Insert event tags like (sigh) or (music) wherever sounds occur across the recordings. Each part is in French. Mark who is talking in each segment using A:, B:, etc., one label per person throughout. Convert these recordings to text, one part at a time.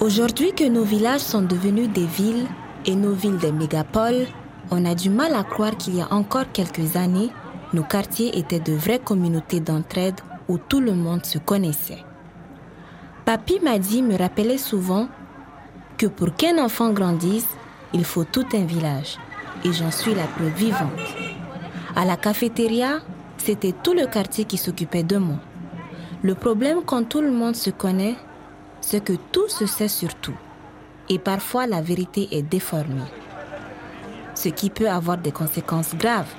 A: Aujourd'hui que nos villages sont devenus des villes et nos villes des mégapoles, on a du mal à croire qu'il y a encore quelques années, nos quartiers étaient de vraies communautés d'entraide où tout le monde se connaissait. Papi m'a dit me rappelait souvent que pour qu'un enfant grandisse, il faut tout un village. Et j'en suis la preuve vivante. À la cafétéria, c'était tout le quartier qui s'occupait de moi. Le problème quand tout le monde se connaît, c'est que tout se sait sur tout. Et parfois la vérité est déformée. Ce qui peut avoir des conséquences graves.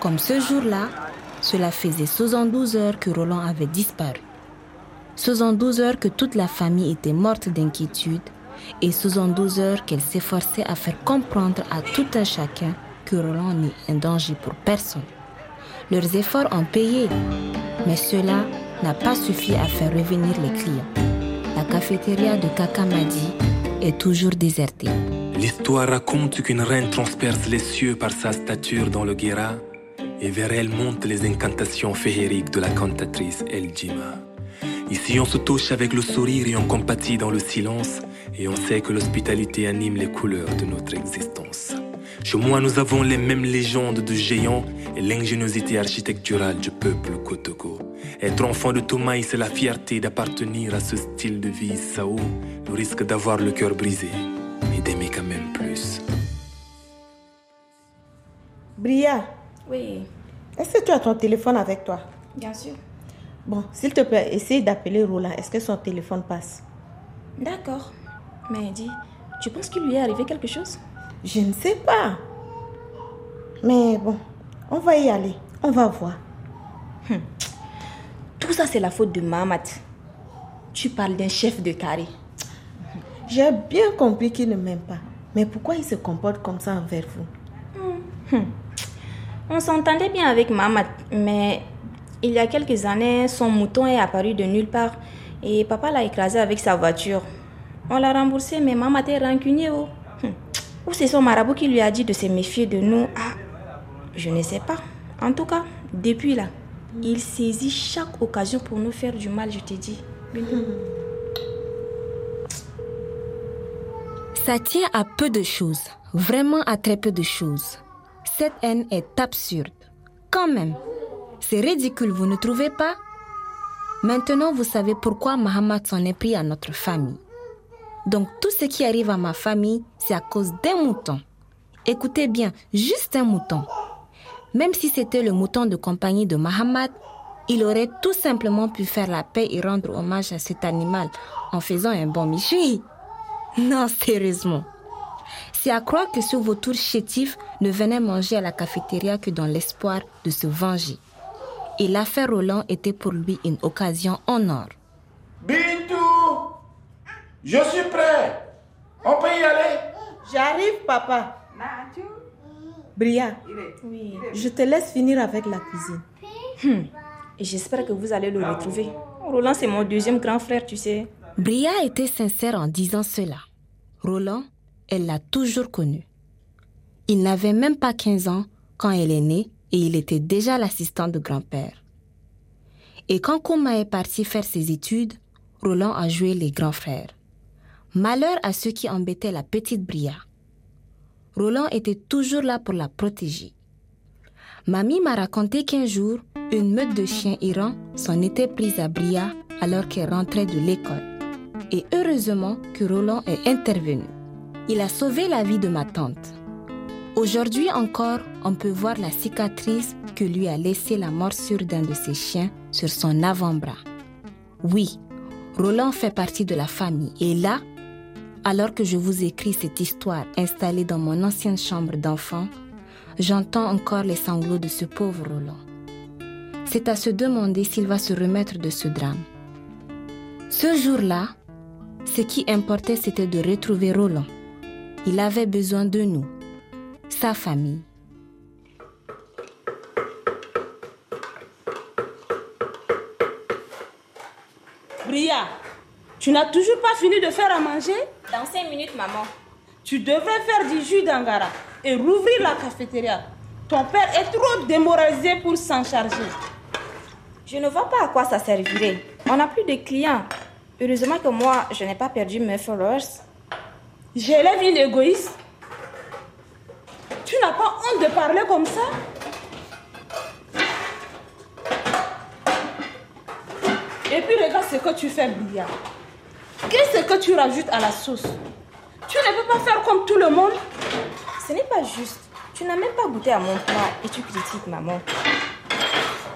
A: Comme ce jour-là, cela faisait 72 heures que Roland avait disparu. 72 heures que toute la famille était morte d'inquiétude et 72 heures qu'elle s'efforçait à faire comprendre à tout un chacun que Roland n'est un danger pour personne. Leurs efforts ont payé, mais cela n'a pas suffi à faire revenir les clients la cafétéria de Kakamadi est toujours désertée.
B: L'histoire raconte qu'une reine transperce les cieux par sa stature dans le Guéra et vers elle montent les incantations féeriques de la cantatrice El Jima. Ici, on se touche avec le sourire et on compatit dans le silence et on sait que l'hospitalité anime les couleurs de notre existence. Chez moi, nous avons les mêmes légendes de géants et l'ingéniosité architecturale du peuple Kotoko. Être enfant de Thomas, c'est la fierté d'appartenir à ce style de vie Sao, le risque d'avoir le cœur brisé et d'aimer quand même plus.
C: Bria.
D: Oui.
C: Est-ce que tu as ton téléphone avec toi?
D: Bien sûr.
C: Bon, s'il te plaît, essaye d'appeler Roland. Est-ce que son téléphone passe?
D: D'accord. Mais dis, tu penses qu'il lui est arrivé quelque chose?
C: Je ne sais pas. Mais bon, on va y aller. On va voir.
D: Hum. Tout ça, c'est la faute de Mahamat. Tu parles d'un chef de carré.
C: J'ai bien compris qu'il ne m'aime pas. Mais pourquoi il se comporte comme ça envers vous?
D: Hum. On s'entendait bien avec Mahamat, mais il y a quelques années, son mouton est apparu de nulle part et papa l'a écrasé avec sa voiture. On l'a remboursé, mais maman était rancunier. Oh. Ou c'est son marabout qui lui a dit de se méfier de nous. Ah, je ne sais pas. En tout cas, depuis là, il saisit chaque occasion pour nous faire du mal, je te dis.
A: Ça tient à peu de choses, vraiment à très peu de choses. Cette haine est absurde. Quand même, c'est ridicule, vous ne trouvez pas? Maintenant, vous savez pourquoi Mahamat s'en est pris à notre famille. Donc tout ce qui arrive à ma famille, c'est à cause d'un mouton. Écoutez bien, juste un mouton. Même si c'était le mouton de compagnie de Mahamat, il aurait tout simplement pu faire la paix et rendre hommage à cet animal en faisant un bon michui. Non, sérieusement. C'est à croire que ce vautour chétif ne venait manger à la cafétéria que dans l'espoir de se venger. Et l'affaire Roland était pour lui une occasion en or.
E: Je suis prêt On peut y aller
C: J'arrive, papa. Bria,
D: Oui.
C: je te laisse finir avec la cuisine.
D: Hum. Et j'espère que vous allez le retrouver. Roland, c'est mon deuxième grand frère, tu sais.
A: Bria était sincère en disant cela. Roland, elle l'a toujours connu. Il n'avait même pas 15 ans quand elle est née et il était déjà l'assistant de grand-père. Et quand Kouma est parti faire ses études, Roland a joué les grands frères. Malheur à ceux qui embêtaient la petite Bria. Roland était toujours là pour la protéger. Mamie m'a raconté qu'un jour, une meute de chiens errants s'en était prise à Bria alors qu'elle rentrait de l'école. Et heureusement que Roland est intervenu. Il a sauvé la vie de ma tante. Aujourd'hui encore, on peut voir la cicatrice que lui a laissée la morsure d'un de ses chiens sur son avant-bras. Oui, Roland fait partie de la famille. Et là, alors que je vous écris cette histoire installée dans mon ancienne chambre d'enfant, j'entends encore les sanglots de ce pauvre Roland. C'est à se demander s'il va se remettre de ce drame. Ce jour-là, ce qui importait, c'était de retrouver Roland. Il avait besoin de nous, sa famille.
C: Bria, tu n'as toujours pas fini de faire à manger?
D: Dans cinq minutes, maman.
C: Tu devrais faire du jus d'angara et rouvrir la cafétéria. Ton père est trop démoralisé pour s'en charger.
D: Je ne vois pas à quoi ça servirait. On n'a plus de clients. Heureusement que moi, je n'ai pas perdu mes followers.
C: J'élève une égoïste. Tu n'as pas honte de parler comme ça? Et puis regarde ce que tu fais, Bia. Qu'est-ce que tu rajoutes à la sauce? Tu ne peux pas faire comme tout le monde
D: Ce n'est pas juste. Tu n'as même pas goûté à mon plat et tu critiques maman.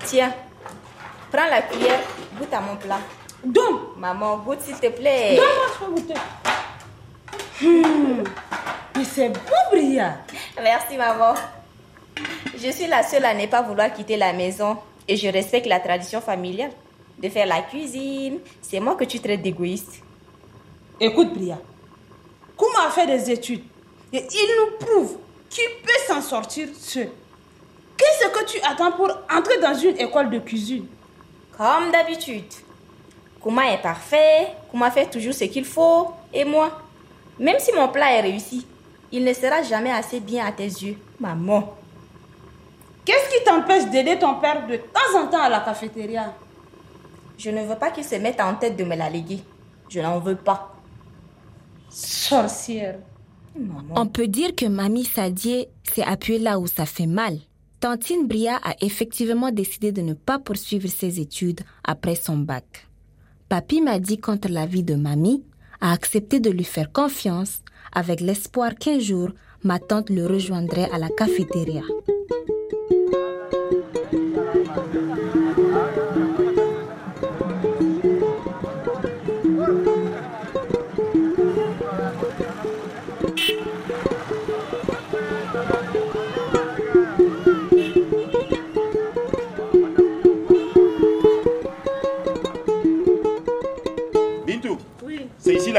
D: Tiens, prends la cuillère, goûte à mon plat.
C: Donc,
D: Maman, goûte s'il te plaît.
C: donne-moi ce goûter. Hmm. Mais c'est beau, Bria.
D: Merci maman. Je suis la seule à ne pas vouloir quitter la maison et je respecte la tradition familiale de faire la cuisine. C'est moi que tu traites d'égoïste.
C: Écoute, Bria. Comment a fait des études Et il nous prouve qu'il peut s'en sortir seul. Qu'est-ce que tu attends pour entrer dans une école de cuisine?
D: Comme d'habitude. Kuma est parfait, Kuma fait toujours ce qu'il faut, et moi, même si mon plat est réussi, il ne sera jamais assez bien à tes yeux, maman.
C: Qu'est-ce qui t'empêche d'aider ton père de temps en temps à la cafétéria?
D: Je ne veux pas qu'il se mette en tête de me la léguer. Je n'en veux pas.
C: Sorcière.
A: On peut dire que Mamie Sadie s'est appuyée là où ça fait mal. Tantine Bria a effectivement décidé de ne pas poursuivre ses études après son bac. Papy m'a dit contre l'avis de Mamie, a accepté de lui faire confiance avec l'espoir qu'un jour ma tante le rejoindrait à la cafétéria.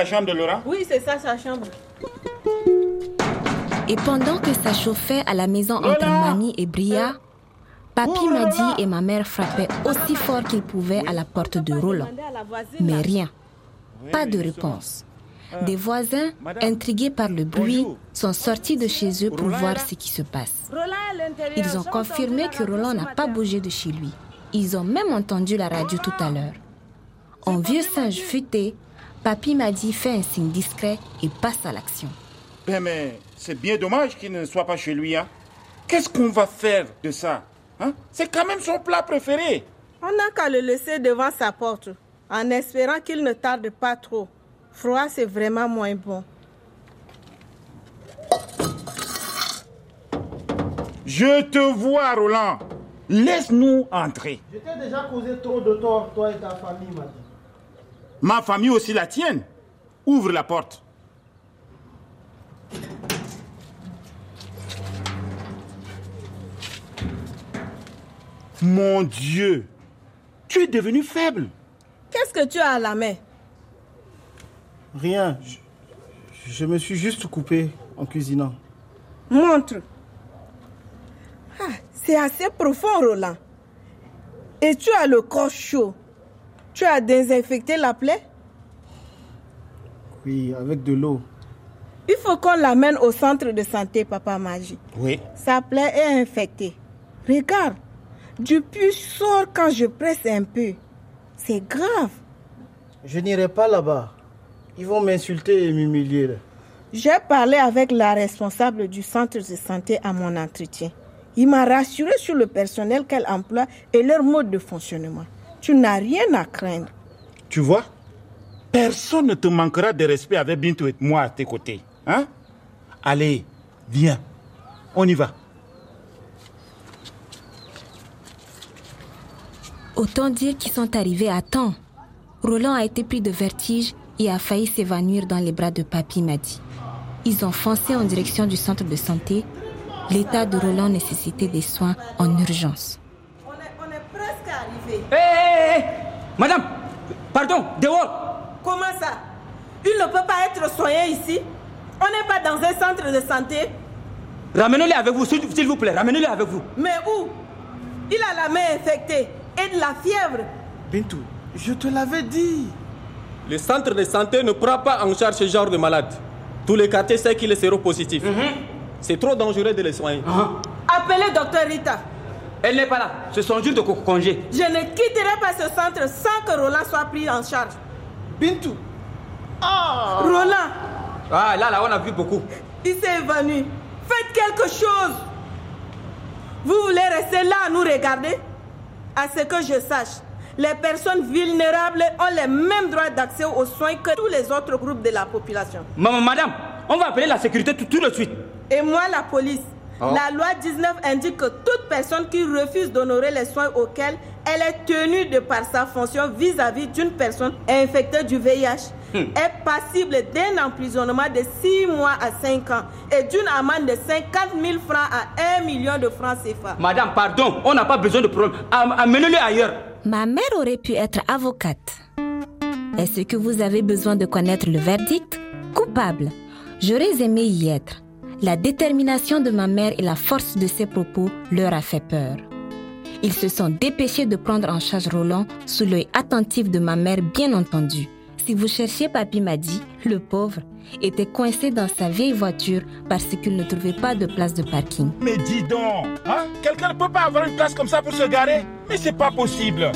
E: Chambre de Laura?
C: Oui, c'est ça sa chambre.
A: Et pendant que ça chauffait à la maison entre Mamie et Bria, Papy
E: Oh,
A: m'a dit et ma mère frappaient aussi fort qu'ils pouvaient à la porte de Roland. Mais rien,
E: Oui,
A: pas
E: mais
A: de réponse. Des voisins,
E: madame,
A: intrigués par le bruit,
E: bonjour.
A: sont sortis de chez eux pour voir ce qui se passe. Ils ont confirmé que Roland n'a pas bougé de chez lui. Ils ont même entendu la radio tout à l'heure. En vieux singe futé, Papy m'a dit fais un signe discret et passe à l'action.
E: Ben mais c'est bien dommage qu'il ne soit pas chez lui. Hein. Qu'est-ce qu'on va faire de ça hein? C'est quand même son plat préféré.
C: On n'a qu'à le laisser devant sa porte, en espérant qu'il ne tarde pas trop. Froid, c'est vraiment moins bon.
E: Je te vois, Roland. Laisse-nous entrer.
F: Je t'ai déjà causé trop de tort, toi et ta famille, m'a dit.
E: Ma famille aussi la tienne. Ouvre la porte. Mon Dieu, tu es devenu faible.
C: Qu'est-ce que tu as à la main?
F: Rien. Je, je me suis juste coupé en cuisinant.
C: Montre. Ah, c'est assez profond, Roland. Et tu as le corps chaud. Tu as désinfecté la plaie?
F: Oui, avec de l'eau.
C: Il faut qu'on l'amène au centre de santé, Papa Magie.
E: Oui.
C: Sa plaie est infectée. Regarde, du pus sort quand je presse un peu. C'est grave.
F: Je n'irai pas là-bas. Ils vont m'insulter et m'humilier.
C: J'ai parlé avec la responsable du centre de santé à mon entretien. Il m'a rassuré sur le personnel qu'elle emploie et leur mode de fonctionnement. Tu n'as rien à craindre.
E: Tu vois? Personne ne te manquera de respect avec Bintou et moi à tes côtés. Hein? Allez, viens. On y va.
A: Autant dire qu'ils sont arrivés à temps. Roland a été pris de vertige et a failli s'évanouir dans les bras de Papy m'a dit. Ils ont foncé en direction du centre de santé. L'état de Roland nécessitait des soins en urgence.
C: On est, on est arrivé.
G: Hé, hé, hé Madame, pardon, dehors
C: Comment ça? Il ne peut pas être soigné ici? On n'est pas dans un centre de santé
G: Ramenez-le avec vous, s'il vous plaît, ramenez-le avec vous.
C: Mais où? Il a la main infectée et de la fièvre.
F: Bintou, je te l'avais dit.
H: Le centre de santé ne prend pas en charge ce genre de malade. Tous les quartiers savent qu'il est séropositif. C'est trop dangereux de les soigner.
C: Appelez docteur Rita.
G: Elle n'est pas là. C'est son jour de congé.
C: Je ne quitterai pas ce centre sans que Roland soit pris en charge.
F: Bintou.
C: Ah. Roland.
G: Ah, là, là, on a vu beaucoup.
C: Il s'est évanoui. Faites quelque chose. Vous voulez rester là à nous regarder? À ce que je sache, les personnes vulnérables ont les mêmes droits d'accès aux soins que tous les autres groupes de la population.
G: Maman, madame, on va appeler la sécurité tout, tout de suite.
C: Et moi, la police. Oh. La loi 19 indique que toute personne qui refuse d'honorer les soins auxquels elle est tenue de par sa fonction vis-à-vis d'une personne infectée du VIH hmm. est passible d'un emprisonnement de 6 mois à 5 ans et d'une amende de 50 000 francs à 1 million de francs CFA.
G: Madame, pardon, on n'a pas besoin de problème. Amenez-le ailleurs.
A: Ma mère aurait pu être avocate. Est-ce que vous avez besoin de connaître le verdict? Coupable. J'aurais aimé y être. La détermination de ma mère et la force de ses propos leur a fait peur. Ils se sont dépêchés de prendre en charge Roland sous l'œil attentif de ma mère, bien entendu. Si vous cherchiez Papy m'a dit, le pauvre, était coincé dans sa vieille voiture parce qu'il ne trouvait pas de place de parking.
E: Mais dis donc, hein? quelqu'un ne peut pas avoir une place comme ça pour se garer? Mais c'est pas possible.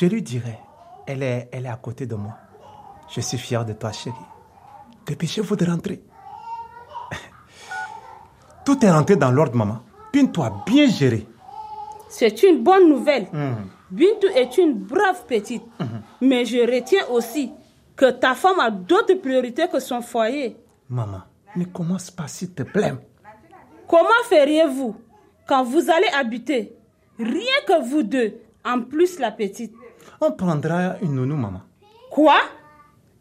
F: Je lui dirai. Elle est, elle est à côté de moi. Je suis fier de toi, chérie. Dépêchez-vous de rentrer. (laughs) Tout est rentré dans l'ordre, maman. Bintou a bien géré.
C: C'est une bonne nouvelle. Mmh. Bintou est une brave petite. Mhm. Mais je retiens aussi que ta femme a d'autres priorités que son foyer.
F: Maman, ne commence pas, s'il te plaît?
C: Comment feriez-vous quand vous allez habiter, rien que vous deux, en plus, la petite.
F: On prendra une nounou, maman.
C: Quoi?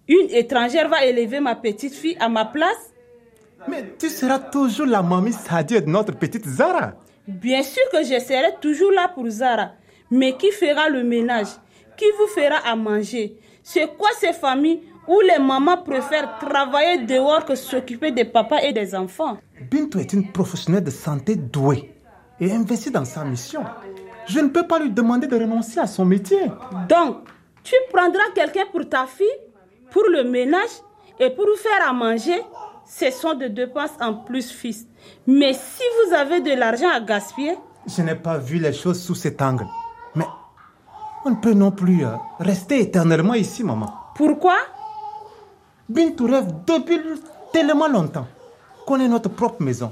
C: Une étrangère va élever ma petite fille à ma place?
F: Mais tu seras toujours la mamie Sadia de notre petite Zara.
C: Bien sûr que je serai toujours là pour Zara. Mais qui fera le ménage? Qui vous fera à manger? C'est quoi ces familles où les mamans préfèrent travailler dehors que s'occuper des papas et des enfants?
F: Bintou est une professionnelle de santé douée et investie dans sa mission. Je ne peux pas lui demander de renoncer à son métier.
C: Donc, tu prendras quelqu'un pour ta fille, pour le ménage et pour faire à manger. Ce sont des dépenses en plus, fils. Mais si vous avez de l'argent à gaspiller...
F: Je n'ai pas vu les choses sous cet angle. Mais on ne peut non plus euh, rester éternellement ici, maman.
C: Pourquoi?
F: Bintou rêve depuis tellement longtemps qu'on ait notre propre maison.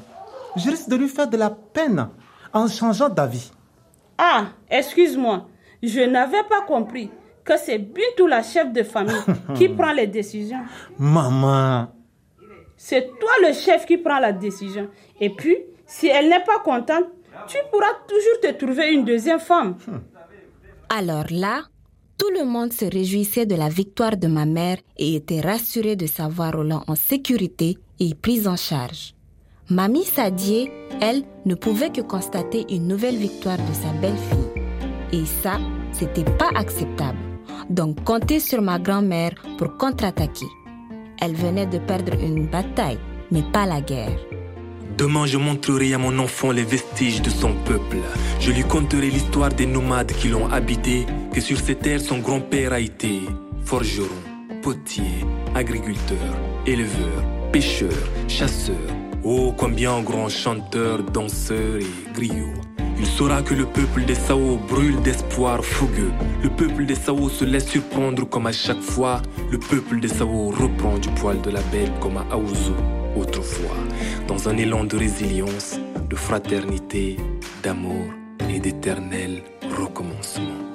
F: Je risque de lui faire de la peine en changeant d'avis.
C: Ah, excuse-moi, je n'avais pas compris que c'est Bintou la chef de famille (laughs) qui prend les décisions.
F: Maman.
C: C'est toi le chef qui prend la décision. Et puis, si elle n'est pas contente, tu pourras toujours te trouver une deuxième femme.
A: Alors là, tout le monde se réjouissait de la victoire de ma mère et était rassuré de savoir Roland en sécurité et pris en charge. Mamie Sadie, elle, ne pouvait que constater une nouvelle victoire de sa belle-fille. Et ça, c'était pas acceptable. Donc, comptez sur ma grand-mère pour contre-attaquer. Elle venait de perdre une bataille, mais pas la guerre.
B: Demain, je montrerai à mon enfant les vestiges de son peuple. Je lui conterai l'histoire des nomades qui l'ont habité, que sur ces terres son grand-père a été forgeron, potier, agriculteur, éleveur, pêcheur, chasseur Oh, combien grand chanteur, danseur et griot. Il saura que le peuple des Sao brûle d'espoir fougueux. Le peuple des Sao se laisse surprendre comme à chaque fois. Le peuple des Sao reprend du poil de la belle comme à Aouzou autrefois. Dans un élan de résilience, de fraternité, d'amour et d'éternel recommencement.